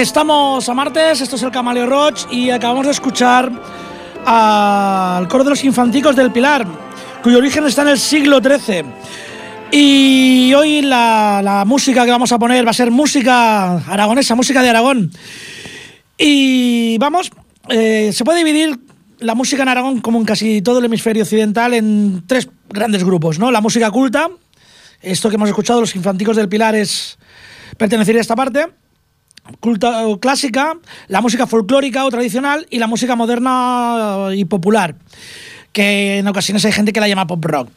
Estamos a martes, esto es el Camaleo Roach y acabamos de escuchar al coro de los infanticos del Pilar, cuyo origen está en el siglo XIII. Y hoy la, música que vamos a poner va a ser música aragonesa, música de Aragón. Y vamos, eh, se puede dividir la música en Aragón, como en casi todo el hemisferio occidental, en tres grandes grupos, ¿no? La música culta, esto que hemos escuchado, los infanticos del Pilar, es pertenecer a esta parte. Culta clásica, la música folclórica o tradicional y la música moderna y popular, que en ocasiones hay gente que la llama pop rock.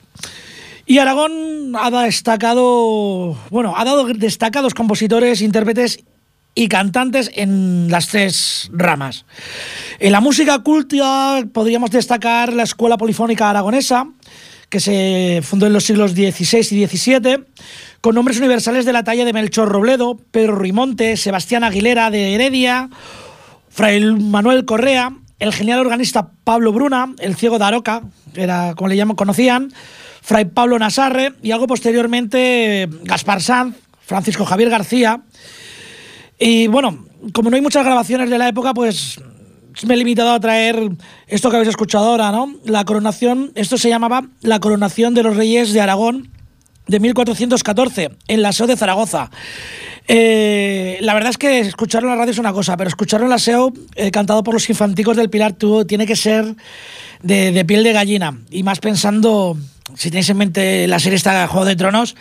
Y Aragón ha destacado, bueno, ha dado destacados compositores, intérpretes y cantantes en las tres ramas. En la música culta podríamos destacar la Escuela Polifónica Aragonesa, que se fundó en los siglos XVI y XVII, con nombres universales de la talla de Melchor Robledo, Pedro Rimonte, Sebastián Aguilera de Heredia, Fray Manuel Correa, el genial organista Pablo Bruna, el ciego de Aroca, era como le llaman, conocían, Fray Pablo Nasarre y algo posteriormente Gaspar Sanz, Francisco Javier García, y bueno, como no hay muchas grabaciones de la época, pues me he limitado a traer esto que habéis escuchado ahora, ¿no? La coronación, esto se llamaba la coronación de los reyes de Aragón de 1414 en la SEO de Zaragoza. Eh, la verdad es que escucharlo en la radio es una cosa, pero escucharlo en la SEO eh, cantado por los infanticos del Pilar tú, tiene que ser de, piel de gallina. Y más pensando, si tenéis en mente la serie esta Juego de Tronos,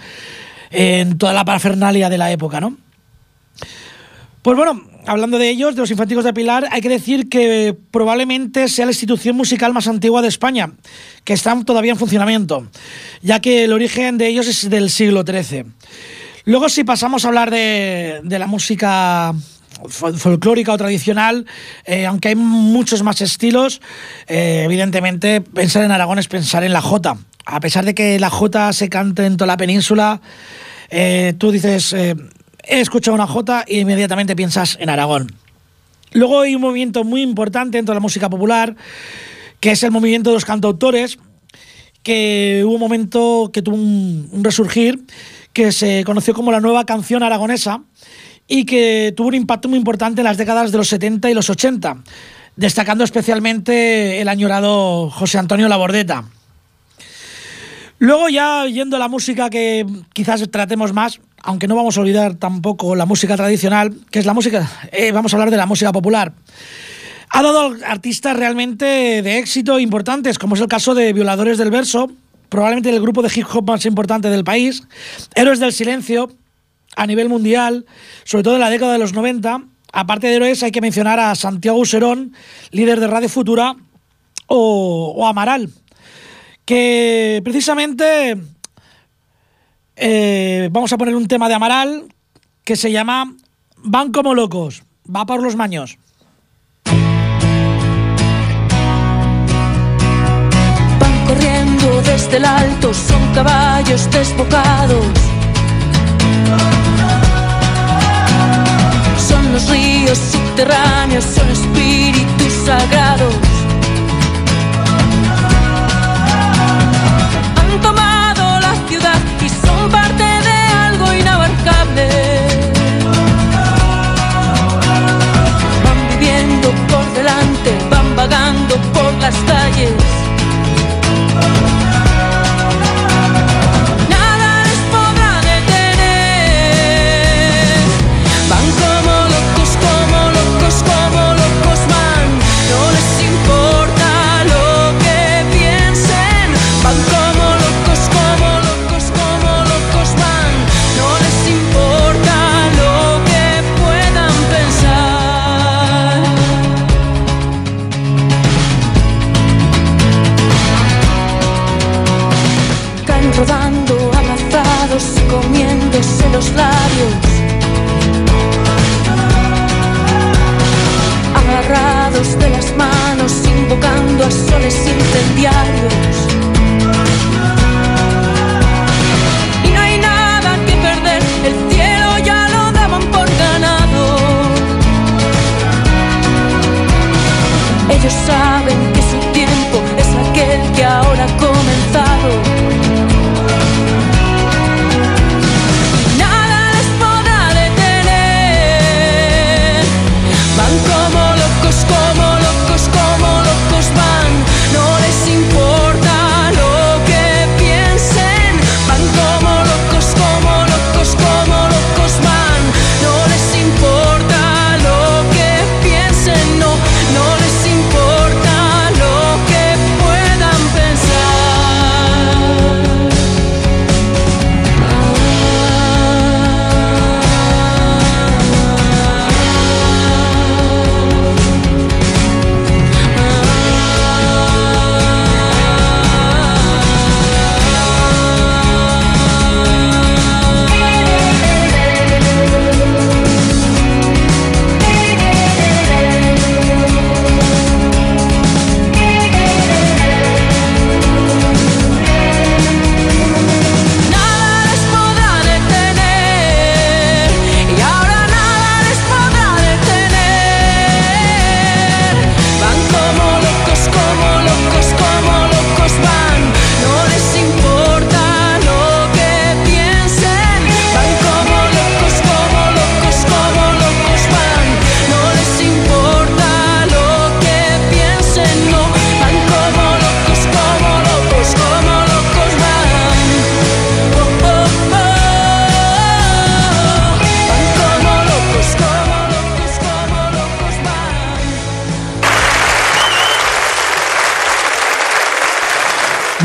en toda la parafernalia de la época, ¿no? Pues bueno, hablando de ellos, de los Infanticos de Pilar, hay que decir que probablemente sea la institución musical más antigua de España, que está todavía en funcionamiento, ya que el origen de ellos es del siglo XIII. Luego, si pasamos a hablar de, la música folclórica o tradicional, eh, aunque hay muchos más estilos, eh, evidentemente pensar en Aragón es pensar en la jota. A pesar de que la jota se cante en toda la península, eh, tú dices he escuchado una jota y inmediatamente piensas en Aragón. Luego hay un movimiento muy importante dentro de la música popular, que es el movimiento de los cantautores, que hubo un momento que tuvo un, resurgir, que se conoció como la nueva canción aragonesa y que tuvo un impacto muy importante en las décadas de los 70 y los 80, destacando especialmente el añorado José Antonio Labordeta. Luego ya yendo a la música que quizás tratemos más, aunque no vamos a olvidar tampoco la música tradicional, que es la música, eh, vamos a hablar de la música popular. Ha dado artistas realmente de éxito importantes, como es el caso de Violadores del Verso, probablemente el grupo de hip hop más importante del país, Héroes del Silencio, a nivel mundial, sobre todo en la década de los 90. Aparte de héroes, hay que mencionar a Santiago Userón, líder de Radio Futura, o, o Amaral, que precisamente eh, vamos a poner un tema de Amaral que se llama Van como locos, va por los maños. Van corriendo desde el alto, son caballos desbocados. Son los ríos subterráneos, son espíritus sagrados. Por las calles provocando a soles incendiarios.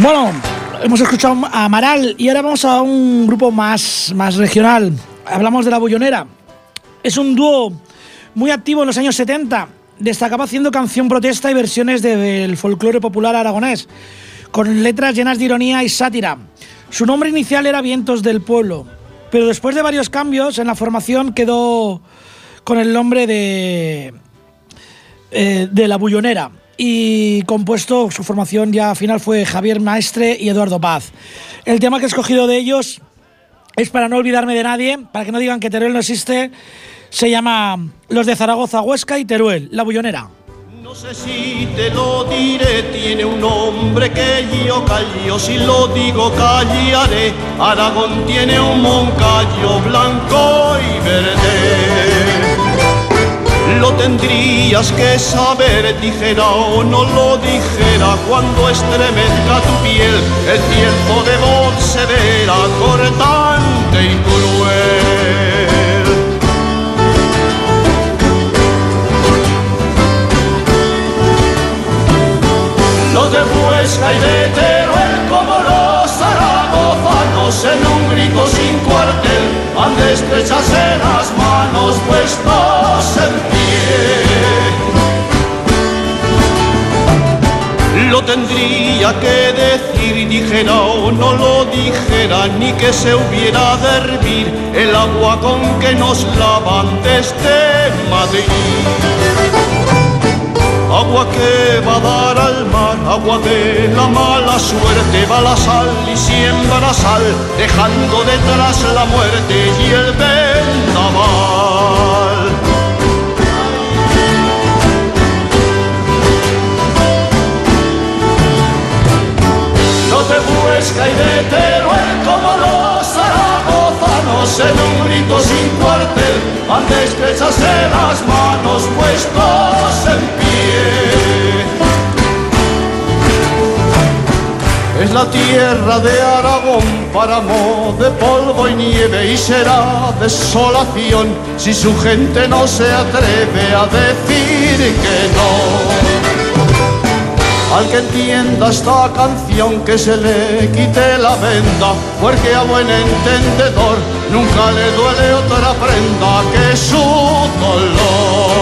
Bueno, hemos escuchado a Amaral y ahora vamos a un grupo más, más regional. Hablamos de La Bullonera. Es un dúo muy activo en los años 70. Destacaba haciendo canción protesta y versiones del folclore popular aragonés, con letras llenas de ironía y sátira. Su nombre inicial era Vientos del Pueblo, pero después de varios cambios en la formación quedó con el nombre de, eh, de La Bullonera y compuesto, su formación ya final fue Javier Maestre y Eduardo Paz. El tema que he escogido de ellos es para no olvidarme de nadie, para que no digan que Teruel no existe, se llama Los de Zaragoza, Huesca y Teruel, La Bullonera. No sé si te lo diré, tiene un nombre que yo callo, si lo digo callaré. Aragón tiene un moncayo blanco y verde lo tendrías que saber, dijera o no lo dijera, cuando estremezca tu piel el tiempo de voz severa, cortante y cruel. Los de y de Teruel como los zaragozanos en un grito sin cuartel han de estrecharse las manos puestos en lo tendría que decir, dijera o no lo dijera, ni que se hubiera de hervir el agua con que nos lavan desde Madrid. Agua que va a dar al mar, agua de la mala suerte, va la sal y siembra sal, dejando detrás la muerte y el vendaval. Huesca y de Teruel como los zaragozanos en un grito sin cuartel de estrecharse las manos puestos en pie. Es la tierra de Aragón, páramo de polvo y nieve y será desolación si su gente no se atreve a decir que no. Al que entienda esta canción que se le quite la venda, porque a buen entendedor nunca le duele otra prenda que su dolor.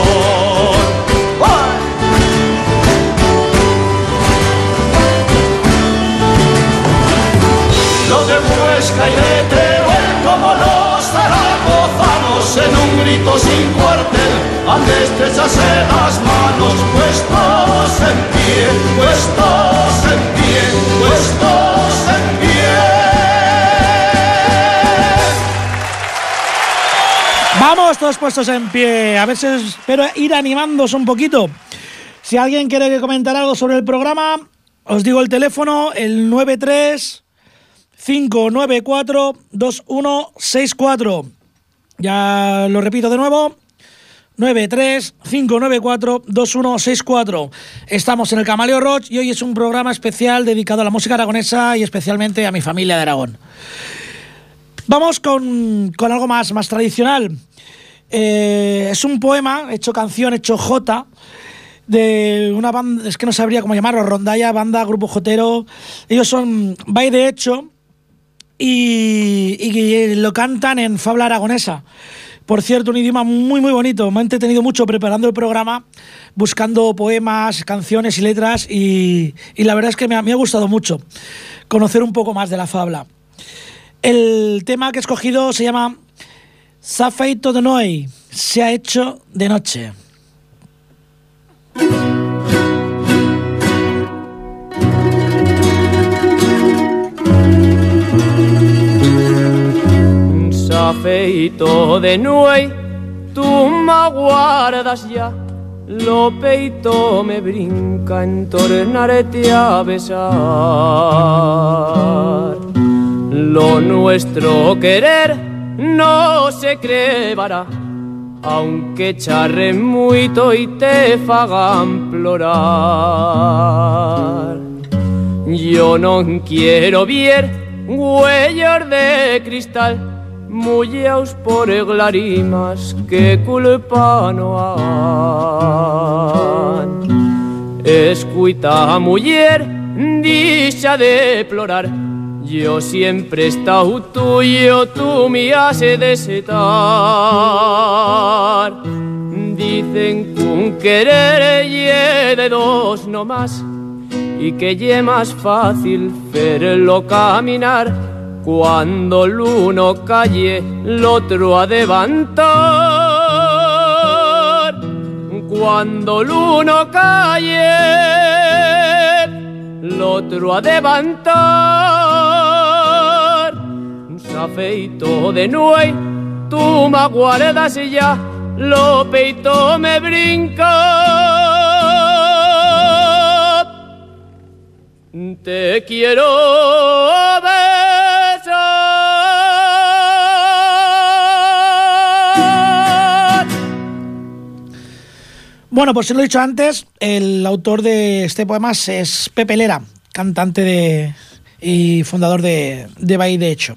Los de Huesca y de Teruel como los zaragozanos en un grito sin cuartel han de estrecharse las manos puestos en puestos en pie, puestos Vamos todos puestos en pie. A ver si espero ir animándose un poquito. Si alguien quiere comentar algo sobre el programa, os digo el teléfono, el 93 594 2164. Ya lo repito de nuevo, 935942164. Estamos en el Camaleo Roach y hoy es un programa especial dedicado a la música aragonesa y especialmente a mi familia de Aragón. Vamos con, algo más, más tradicional. Eh, es un poema, hecho canción, hecho jota, de una banda, es que no sabría cómo llamarlo, rondalla, banda, grupo jotero. Ellos son Bay de Hecho y, y lo cantan en Fabla Aragonesa. Por cierto, un idioma muy, muy bonito. Me ha entretenido mucho preparando el programa, buscando poemas, canciones y letras y, la verdad es que me ha, gustado mucho conocer un poco más de la fabla. El tema que he escogido se llama Safeito de Noé, se ha hecho de noche. feito de nuey, tú me guardas ya. Lo peito me brinca en tornarte a besar. Lo nuestro querer no se crebará, aunque charre mucho y te fagan plorar. Yo no quiero ver huellas de cristal mullaos por glarimas que culpa no han. Escuita mujer dicha deplorar. Yo siempre he estado tuyo, tú me haces desetar. Dicen que un querer y de dos no más y que es más fácil verlo caminar cuando el uno calle, el otro a levantar. Cuando el uno calle, el otro a levantar. Afeito de nuevo, tú me guardas y ya, lo peito me brinca. Te quiero besar. Bueno, pues lo he dicho antes, el autor de este poema es Pepe Lera, cantante de, y fundador de, de de Hecho.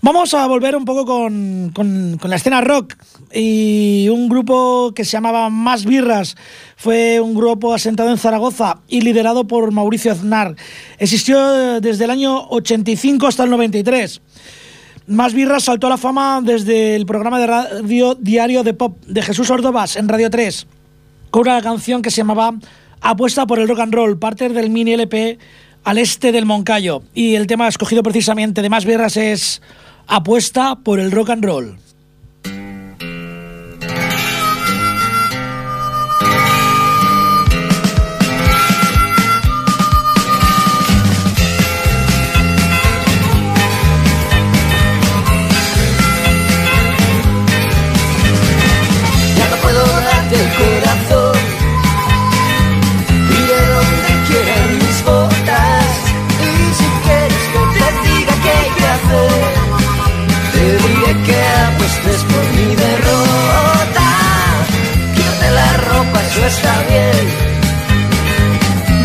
Vamos a volver un poco con, con, la escena rock y un grupo que se llamaba Más Birras. Fue un grupo asentado en Zaragoza y liderado por Mauricio Aznar. Existió desde el año 85 hasta el 93. Más Birras saltó a la fama desde el programa de radio Diario de Pop de Jesús Ordovas en Radio 3, con una canción que se llamaba Apuesta por el Rock and Roll, parte del mini LP Al Este del Moncayo. Y el tema escogido precisamente de Más Birras es apuesta por el rock and roll.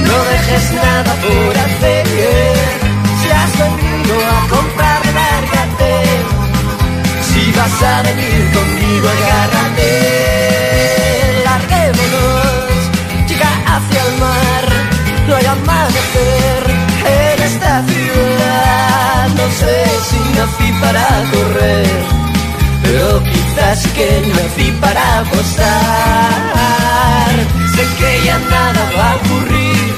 No dejes nada por hacer. Si has venido a comprar, lárgate. Si vas a venir conmigo, agárrate. Larguémonos, chica, hacia el mar. No hay amanecer en esta ciudad. No sé si nací para correr, pero quizás que nací para apostar. Sé que ya nada va a ocurrir,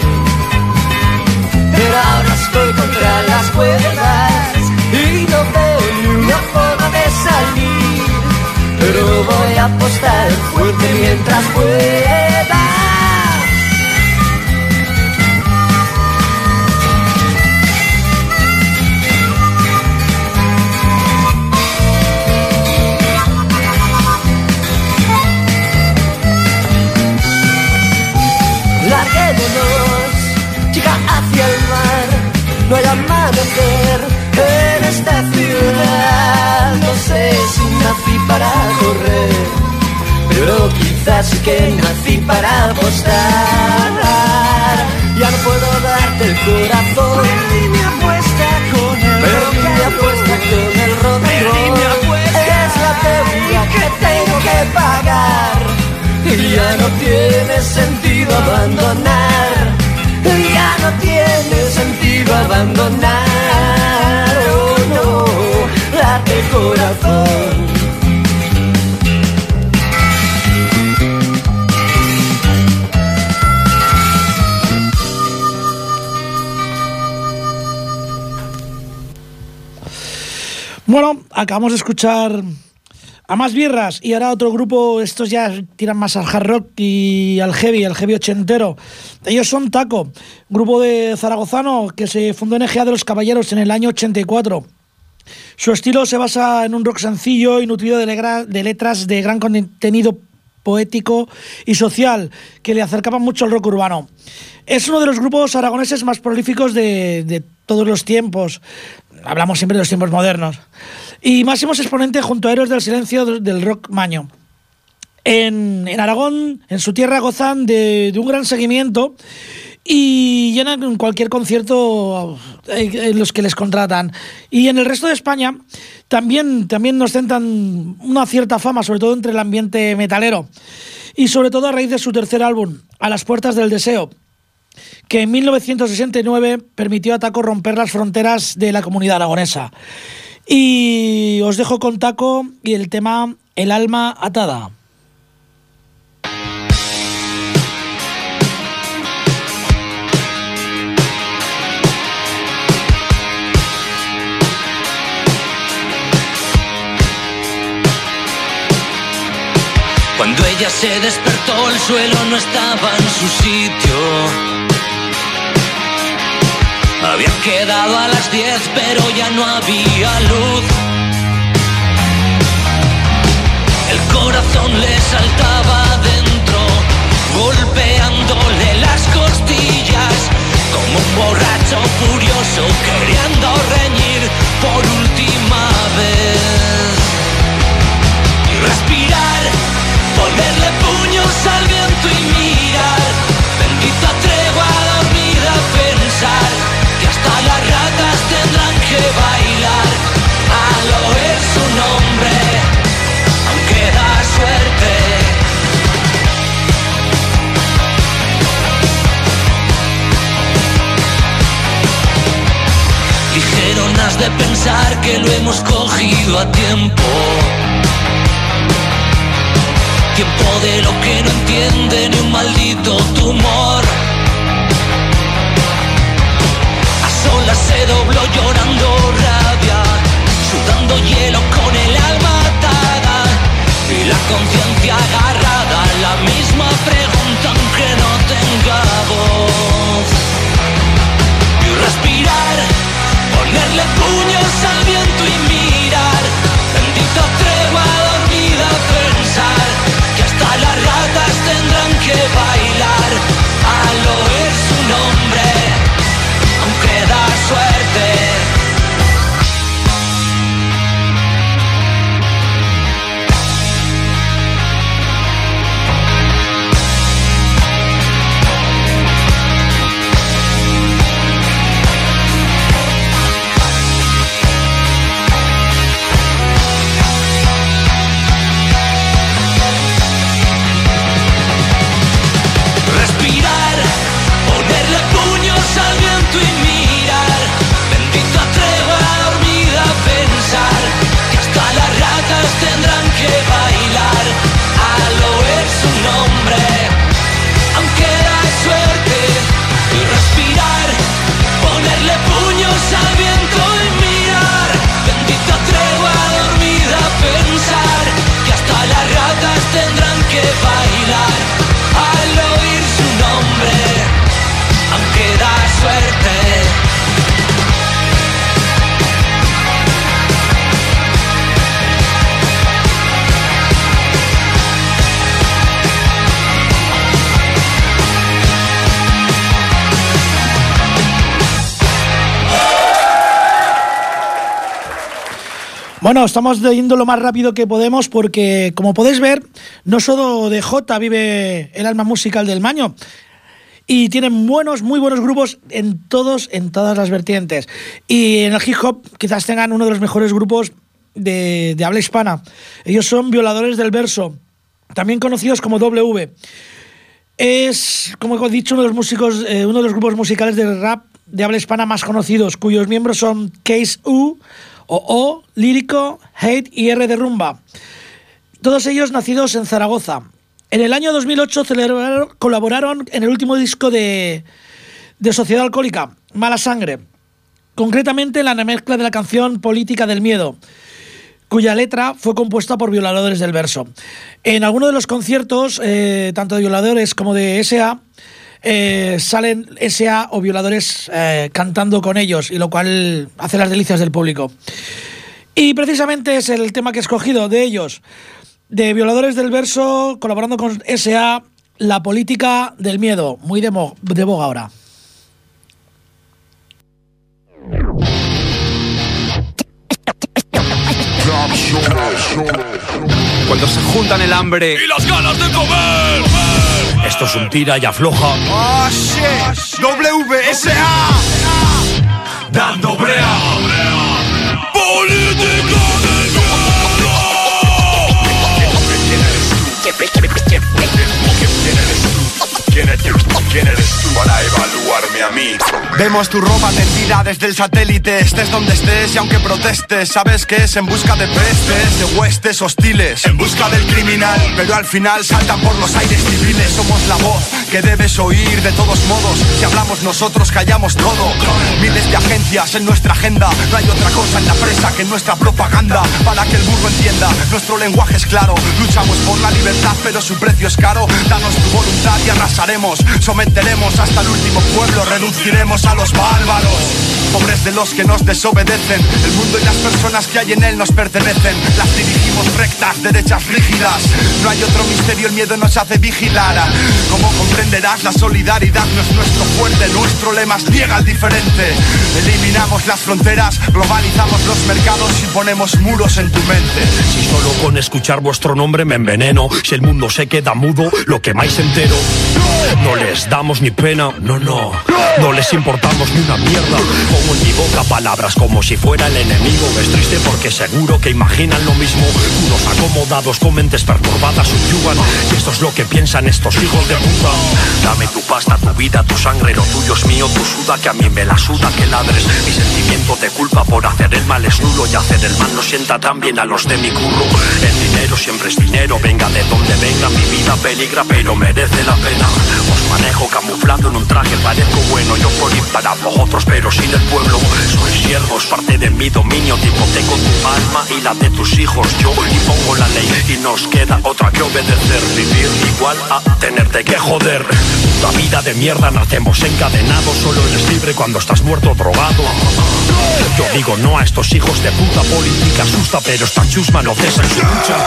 pero ahora estoy contra las cuerdas y no veo ni una forma de salir. Pero voy a apostar fuerte mientras pueda. Amanecer en esta ciudad. No sé si nací para correr, pero quizás sí que nací para apostar. Ya no puedo darte el corazón. Perdí mi apuesta con el Perdí mi apuesta con el roll. Es la deuda que tengo que pagar. Y ya no tiene sentido abandonar. Ya no tiene abandonar. Oh no, date corazón. Bueno, acabamos de escuchar a más birras y ahora otro grupo, estos ya tiran más al hard rock y al heavy, al heavy ochentero. Ellos son Taco, grupo de zaragozano que se fundó en Egea de los Caballeros en el año 84. Su estilo se basa en un rock sencillo y nutrido de letras de gran contenido poético y social que le acercaban mucho al rock urbano. Es uno de los grupos aragoneses más prolíficos de, de todos los tiempos. Hablamos siempre de los tiempos modernos. Y máximos exponente junto a Héroes del Silencio del- rock maño. En, Aragón, en su tierra, gozan de, un gran seguimiento y llenan cualquier concierto eh, en los que les contratan. Y en el resto de España también, también nos tentan una cierta fama, sobre todo entre el ambiente metalero. Y sobre todo a raíz de su tercer álbum, A las puertas del deseo. Que en 1969 permitió a Taco romper las fronteras de la comunidad aragonesa. Y os dejo con Taco y el tema El alma atada. Cuando ella se despertó, el suelo no estaba en su sitio. Había quedado a las 10, pero ya no había luz. El corazón le saltaba dentro, golpeándole las costillas, como un borracho furioso queriendo reñir por última vez. Y respirar Ponerle puños al viento y de pensar que lo hemos cogido a tiempo tiempo de lo que no entiende ni un maldito tumor. A solas se dobló llorando rabia, sudando hielo con el alma atada y la conciencia agarrada. La misma pregunta estamos yendo lo más rápido que podemos porque, como podéis ver, no solo de J vive el alma musical del Maño. Y tienen buenos, muy buenos grupos en todos, en todas las vertientes. Y en el hip hop quizás tengan uno de los mejores grupos de, habla hispana. Ellos son Violadores del Verso, también conocidos como W. Es, como he dicho, uno de los músicos, eh, uno de los grupos musicales de rap de habla hispana más conocidos, cuyos miembros son Case U, o, Lírico, Hate y R de Rumba. Todos ellos nacidos en Zaragoza. En el año 2008 colaboraron en el último disco de, de Sociedad Alcohólica, Mala Sangre. Concretamente en la mezcla de la canción Política del Miedo, cuya letra fue compuesta por violadores del verso. En algunos de los conciertos, eh, tanto de violadores como de SA, eh, salen SA o violadores eh, cantando con ellos, y lo cual hace las delicias del público. Y precisamente es el tema que he escogido de ellos, de violadores del verso, colaborando con SA, la política del miedo, muy de, de boga ahora. Cuando se juntan el hambre y las ganas de comer. Esto es un tira y afloja. ¡Oh, shit! WSA. Dando brea. Política del ¿Quién eres tú? ¿Quién eres tú? ¿Quién eres tú? evaluarme a mí. Vemos tu ropa tendida desde el satélite, estés donde estés y aunque protestes, sabes que es en busca de pestes, de huestes hostiles, en busca del criminal, pero al final saltan por los aires civiles, somos la voz que debes oír de todos modos, si hablamos nosotros callamos todo, miles de agencias en nuestra agenda, no hay otra cosa en la presa que nuestra propaganda, para que el burro entienda, nuestro lenguaje es claro, luchamos por la libertad pero su precio es caro, danos tu voluntad y arrasaremos, someteremos hasta el último pueblo, reduciremos a los bárbaros. Pobres de los que nos desobedecen, el mundo y las personas que hay en él nos pertenecen. Las dirigimos rectas, derechas rígidas. No hay otro misterio, el miedo nos hace vigilar. Como comprenderás, la solidaridad no es nuestro fuerte, nuestro lema es al diferente. Eliminamos las fronteras, globalizamos los mercados y ponemos muros en tu mente. Si solo con escuchar vuestro nombre me enveneno, si el mundo se queda mudo, lo quemáis entero. No les damos ni pena, no, no. No les importamos ni una mierda. Pongo en mi boca palabras como si fuera el enemigo. Es triste porque seguro que imaginan lo mismo. Unos acomodados con mentes perturbadas subyugan. Y esto es lo que piensan estos hijos de puta. Dame tu pasta, tu vida, tu sangre, lo tuyo es mío, tu suda, que a mí me la suda que ladres. Mi sentimiento de culpa por hacer el mal es nulo y hacer el mal no sienta tan bien a los de mi curro. El dinero siempre es dinero, venga de donde venga, mi vida peligra, pero merece la pena. Os manejo camuflado en un traje, parezco bueno, yo por ir para vosotros, pero sin el pueblo. Soy siervos, parte de mi dominio, te hipoteco tu alma y la de tus hijos. Yo impongo la ley y nos queda otra que obedecer. Vivir igual a tenerte que joder. Puta vida de mierda, nacemos encadenados, solo eres libre cuando estás muerto drogado. Yo digo no a estos hijos de puta política asusta, pero esta chusma no cesa en su lucha.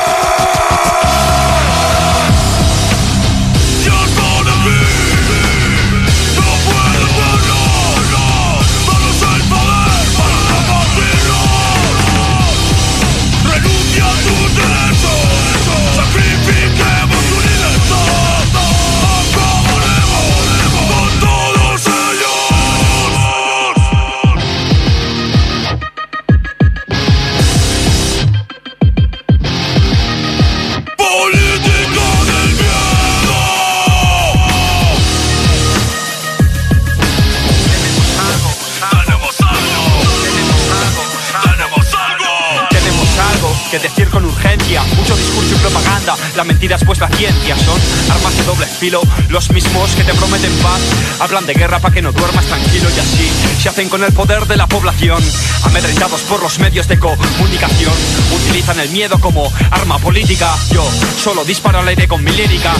Mucho discurso y propaganda, la mentira es vuestra ciencia Son armas de doble filo, los mismos que te prometen paz Hablan de guerra para que no duermas tranquilo y así Se hacen con el poder de la población. Amedrentados por los medios de comunicación Utilizan el miedo como arma política. Yo solo disparo al aire con mi lírica.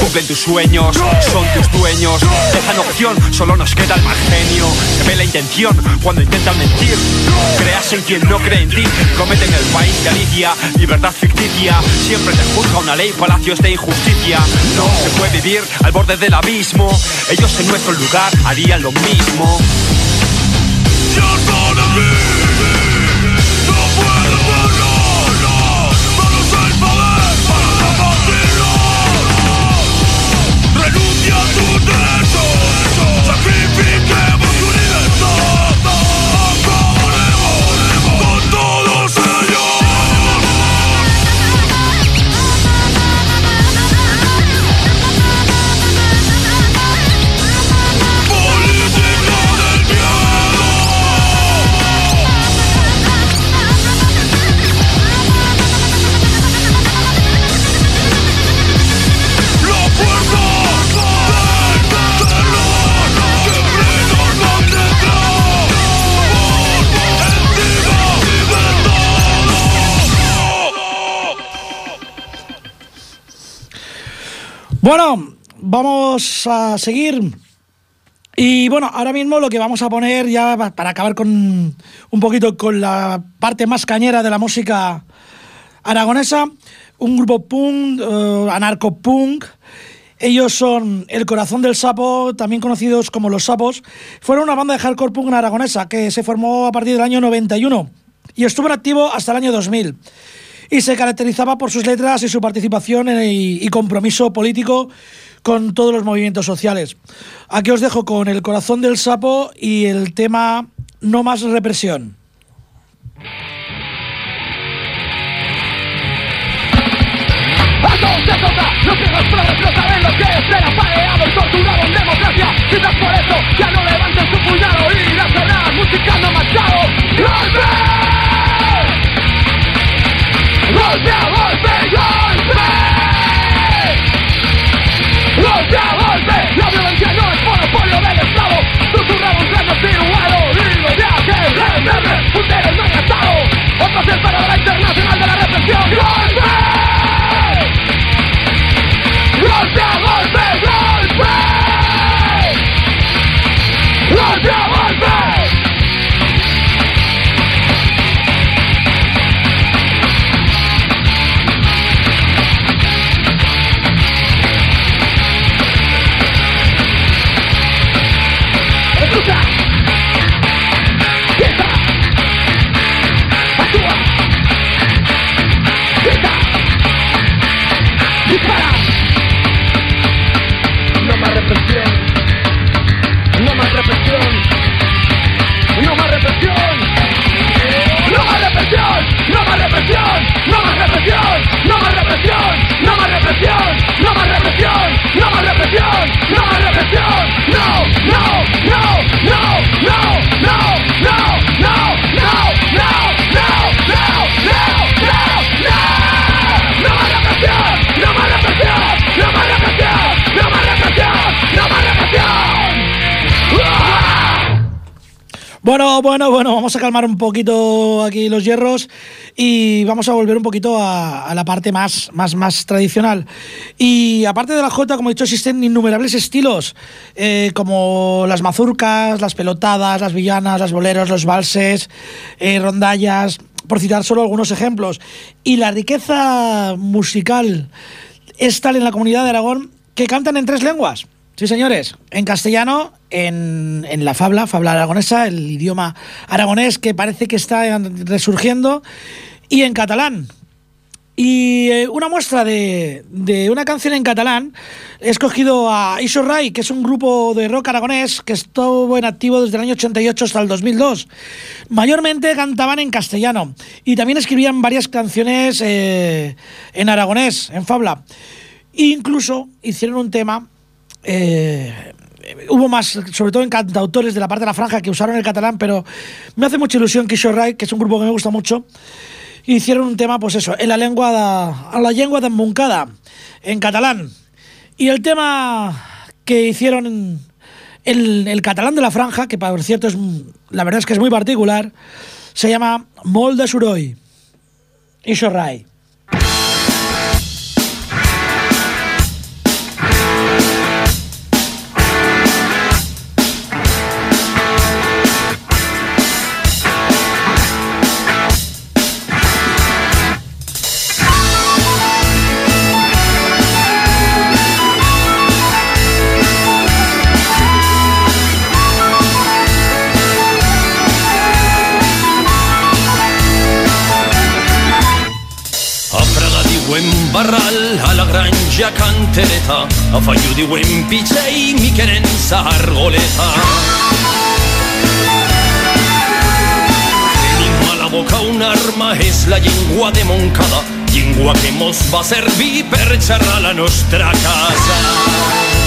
Cumplen tus sueños, son tus dueños. Dejan opción, solo nos queda el mal genio Se ve la intención cuando intentan mentir. Creas en quien no cree en ti Cometen el país Galicia, libertad ficticia. Siempre te juzga una ley, palacios de injusticia. No se puede vivir al borde del abismo. Ellos en nuestro lugar harían lo mismo. Just wanna be. No puedo vamos a seguir. Y bueno, ahora mismo lo que vamos a poner ya pa- para acabar con un poquito con la parte más cañera de la música aragonesa, un grupo punk, eh, anarcopunk. Ellos son El Corazón del Sapo, también conocidos como Los Sapos. Fueron una banda de hardcore punk aragonesa que se formó a partir del año 91 y estuvo en activo hasta el año 2000 y se caracterizaba por sus letras y su participación y compromiso político con todos los movimientos sociales. Aquí os dejo con el corazón del sapo y el tema No más represión. Look down on me Bueno, bueno, vamos a calmar un poquito aquí los hierros y vamos a volver un poquito a, a la parte más, más, más tradicional. Y aparte de la jota, como he dicho, existen innumerables estilos, eh, como las mazurcas, las pelotadas, las villanas, las boleros, los valses, eh, rondallas, por citar solo algunos ejemplos. Y la riqueza musical es tal en la comunidad de Aragón que cantan en tres lenguas. Sí, señores, en castellano, en, la fabla, fabla aragonesa, el idioma aragonés que parece que está resurgiendo, y en catalán. Y eh, una muestra de, de una canción en catalán, he escogido a Iso Rai, que es un grupo de rock aragonés que estuvo en activo desde el año 88 hasta el 2002. Mayormente cantaban en castellano y también escribían varias canciones eh, en aragonés, en fabla. Incluso hicieron un tema eh, hubo más, sobre todo en cantautores de la parte de la franja que usaron el catalán, pero me hace mucha ilusión que Rai, que es un grupo que me gusta mucho, hicieron un tema, pues eso, en la lengua de, a la lengua de Moncada, en catalán. Y el tema que hicieron el, el catalán de la franja, que por cierto es, la verdad es que es muy particular, se llama Mol de Suroy. Rai. Granja Cantereta, a Fallu diuen Pitxei, Miquerença, Argoleta. Tenim a la boca una arma, és la llengua de Moncada, llengua que mos va servir per xerrar la nostra casa.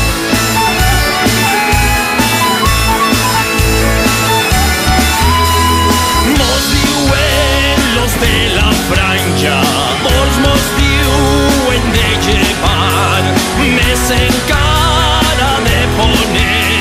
De la franja, molts diuen de llevar, més encara de ponent,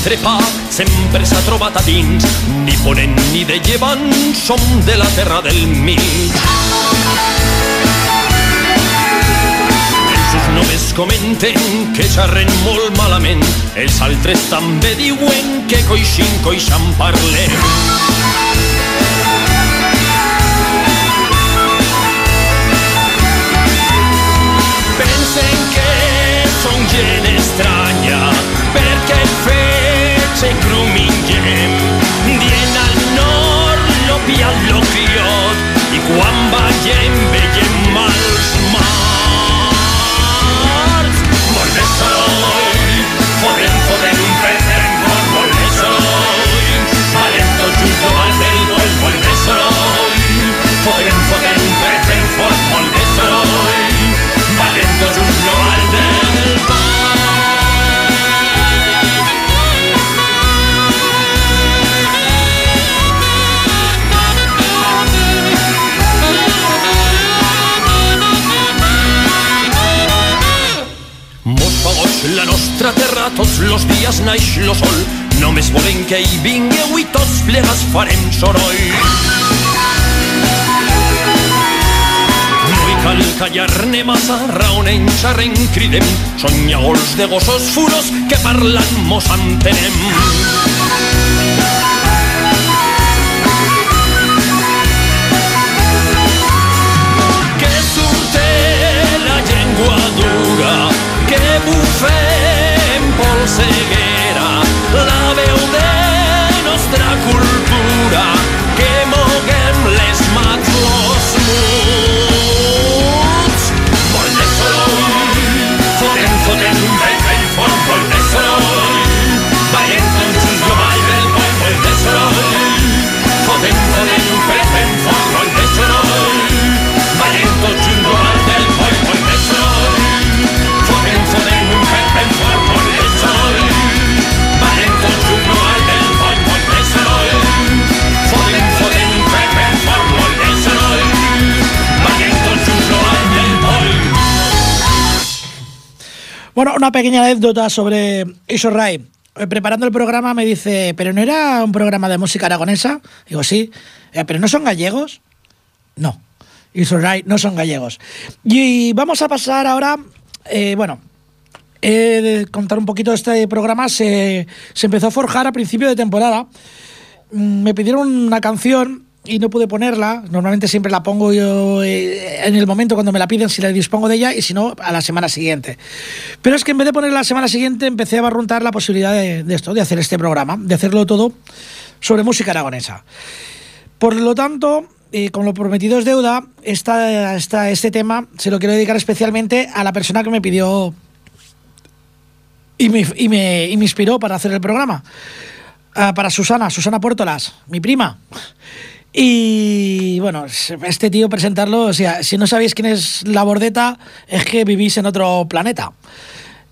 de l'entrepà sempre s'ha trobat a dins, ni ponent ni de llevant, som de la terra del mig. Els uns només comenten que xerren molt malament, els altres també diuen que coixin, coixant parlem. Pensen que som gent estranya perquè el se gruminguem dient al nord l'opi al loquiot i quan veiem veiem els mals los dies naix lo sol. Només volem que hi vingueu i tots plegats farem soroll. No hi cal callar-ne massa, raonem, xerrem, de gossos furos que parlant mos entenem. dura, polseguera, la veu de nostra cultura, que moguem les mans Bueno, una pequeña anécdota sobre Iso Ray. Eh, Preparando el programa me dice, ¿pero no era un programa de música aragonesa? Digo, sí. "Eh, ¿Pero no son gallegos? No. Iso Ray no son gallegos. Y vamos a pasar ahora, eh, bueno, he de contar un poquito este programa. Se, se empezó a forjar a principio de temporada. Mm, Me pidieron una canción y no pude ponerla. Normalmente siempre la pongo yo eh, en el momento cuando me la piden, si la dispongo de ella, y si no, a la semana siguiente. Pero es que en vez de ponerla la semana siguiente, empecé a barruntar la posibilidad de, esto, de hacer este programa, de hacerlo todo sobre música aragonesa. Por lo tanto, eh, con lo prometido es deuda, esta, esta- este tema se lo quiero dedicar especialmente a la persona que me pidió y me, y me- y me inspiró para hacer el programa. Ah, para Susana, Susana Puertolas, mi prima. Y bueno, este tío presentarlo, o sea, si no sabéis quién es la bordeta, es que vivís en otro planeta.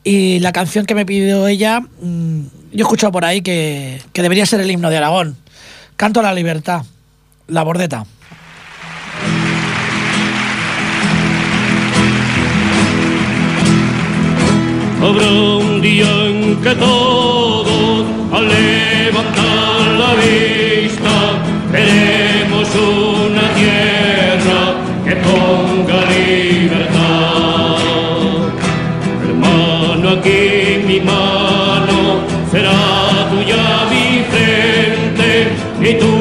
Y la canción que me pidió ella, mm, yo he escuchado por ahí que, que debería ser el himno de Aragón. Canto a la libertad, la bordeta. Una tierra que ponga libertad. Hermano, aquí mi mano será tuya mi frente, y tú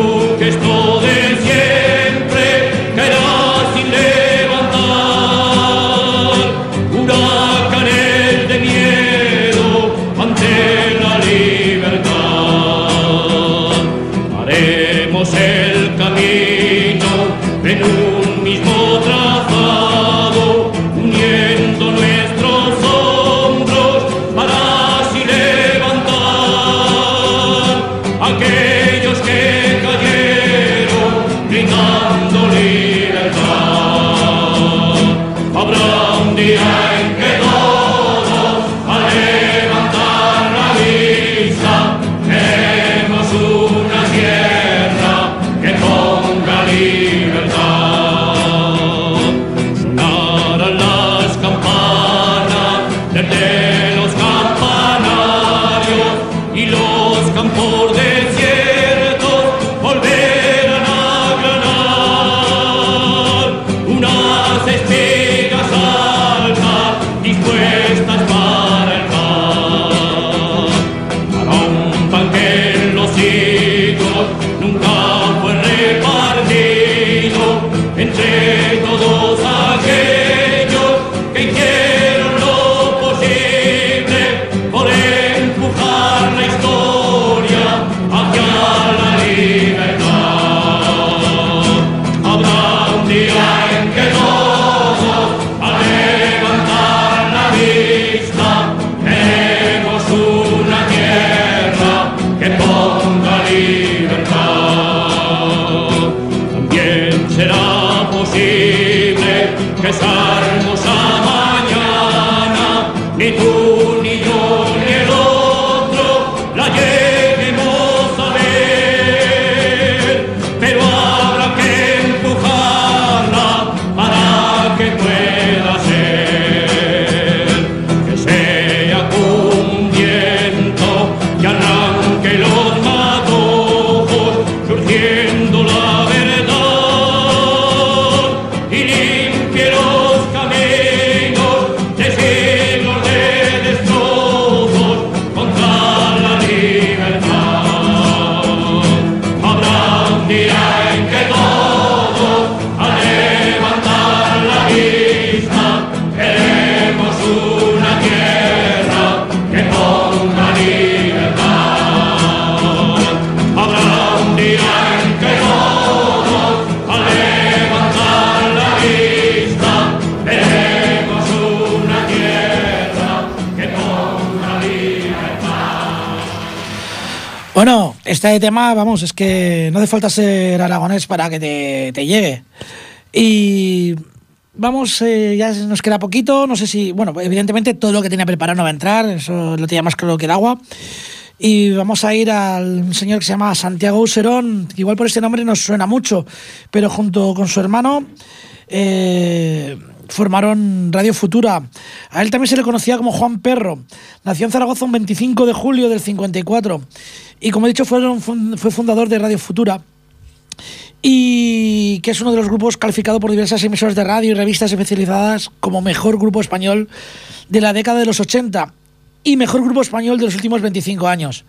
tema, vamos, es que no hace falta ser aragonés para que te, te llegue. Y vamos, eh, ya nos queda poquito, no sé si, bueno, evidentemente todo lo que tenía preparado no va a entrar, eso lo tenía más claro que el agua. Y vamos a ir al señor que se llama Santiago Userón, que igual por este nombre nos suena mucho, pero junto con su hermano eh, formaron Radio Futura. A él también se le conocía como Juan Perro. Nació en Zaragoza un 25 de julio del 54 y como he dicho fue fundador de Radio Futura y que es uno de los grupos calificado por diversas emisoras de radio y revistas especializadas como mejor grupo español de la década de los 80 y mejor grupo español de los últimos 25 años.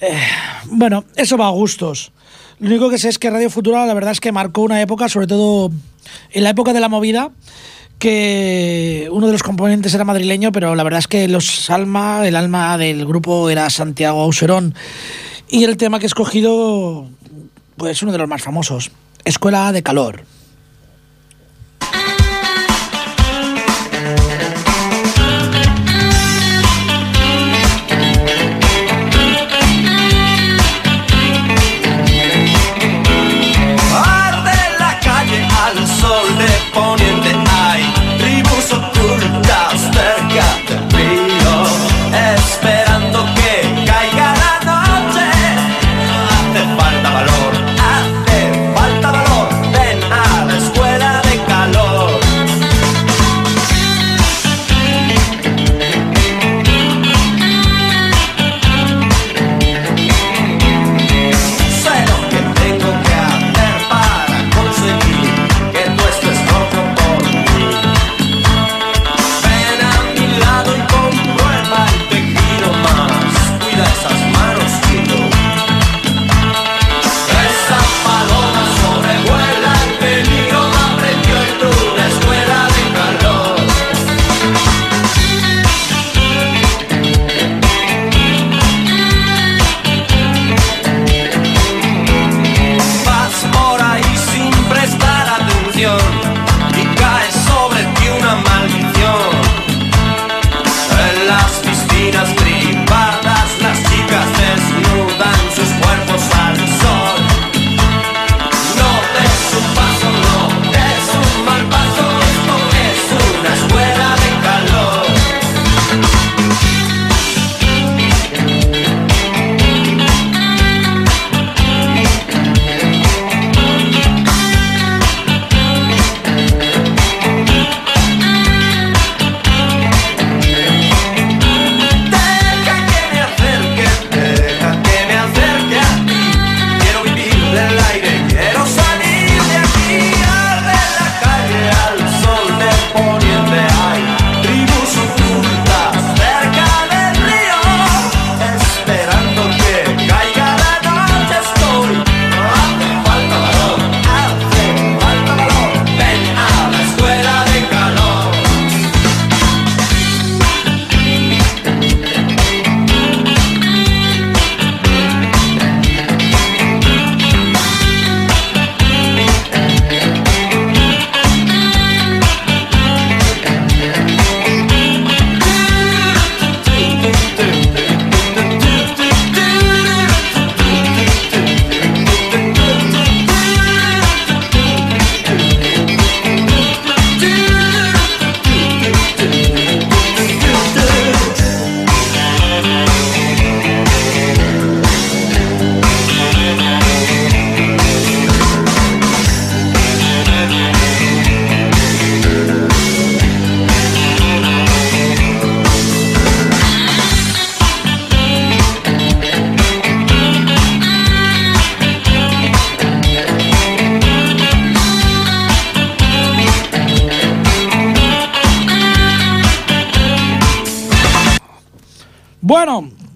Eh, bueno, eso va a gustos. Lo único que sé es que Radio Futura la verdad es que marcó una época, sobre todo en la época de la movida, que uno de los componentes era madrileño, pero la verdad es que los alma, el alma del grupo era Santiago Auserón. Y el tema que he escogido, pues uno de los más famosos, Escuela de Calor.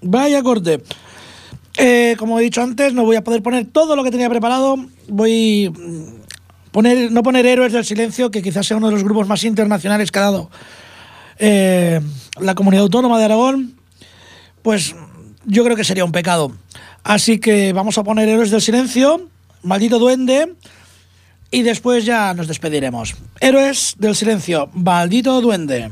Vaya corte. Eh, como he dicho antes, no voy a poder poner todo lo que tenía preparado. Voy mm, poner, no poner Héroes del Silencio, que quizás sea uno de los grupos más internacionales que ha dado eh, la comunidad autónoma de Aragón. Pues yo creo que sería un pecado. Así que vamos a poner Héroes del Silencio, Maldito Duende, y después ya nos despediremos. Héroes del Silencio, Maldito Duende.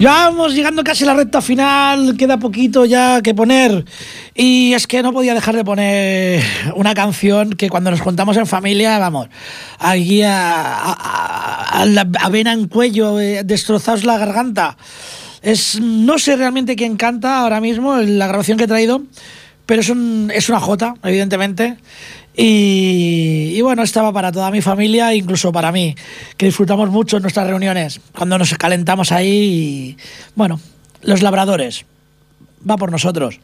Ya vamos llegando casi a la recta final, queda poquito ya que poner. Y es que no podía dejar de poner una canción que cuando nos contamos en familia, vamos, aquí a, a- a la a vena en cuello, eh, destrozaos la garganta. Es, no sé realmente quién canta ahora mismo, la grabación que he traído, pero es, un- es una jota, evidentemente. Y, y bueno, estaba para toda mi familia, incluso para mí, que disfrutamos mucho en nuestras reuniones, cuando nos calentamos ahí. Y, bueno, los labradores, va por nosotros.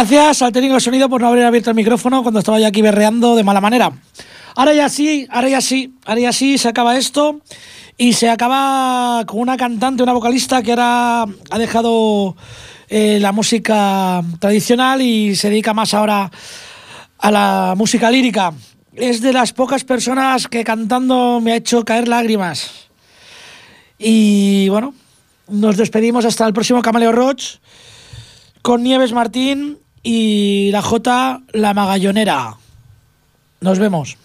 Gracias al técnico de sonido por no haber abierto el micrófono cuando estaba yo aquí berreando de mala manera. Ahora ya sí, ahora ya sí, ahora ya sí, se acaba esto y se acaba con una cantante, una vocalista que ahora ha dejado eh, la música tradicional y se dedica más ahora a la música lírica. Es de las pocas personas que cantando me ha hecho caer lágrimas. Y bueno, nos despedimos hasta el próximo Camaleo Roach. con Nieves Martín y la J, la Magallonera. Nos vemos.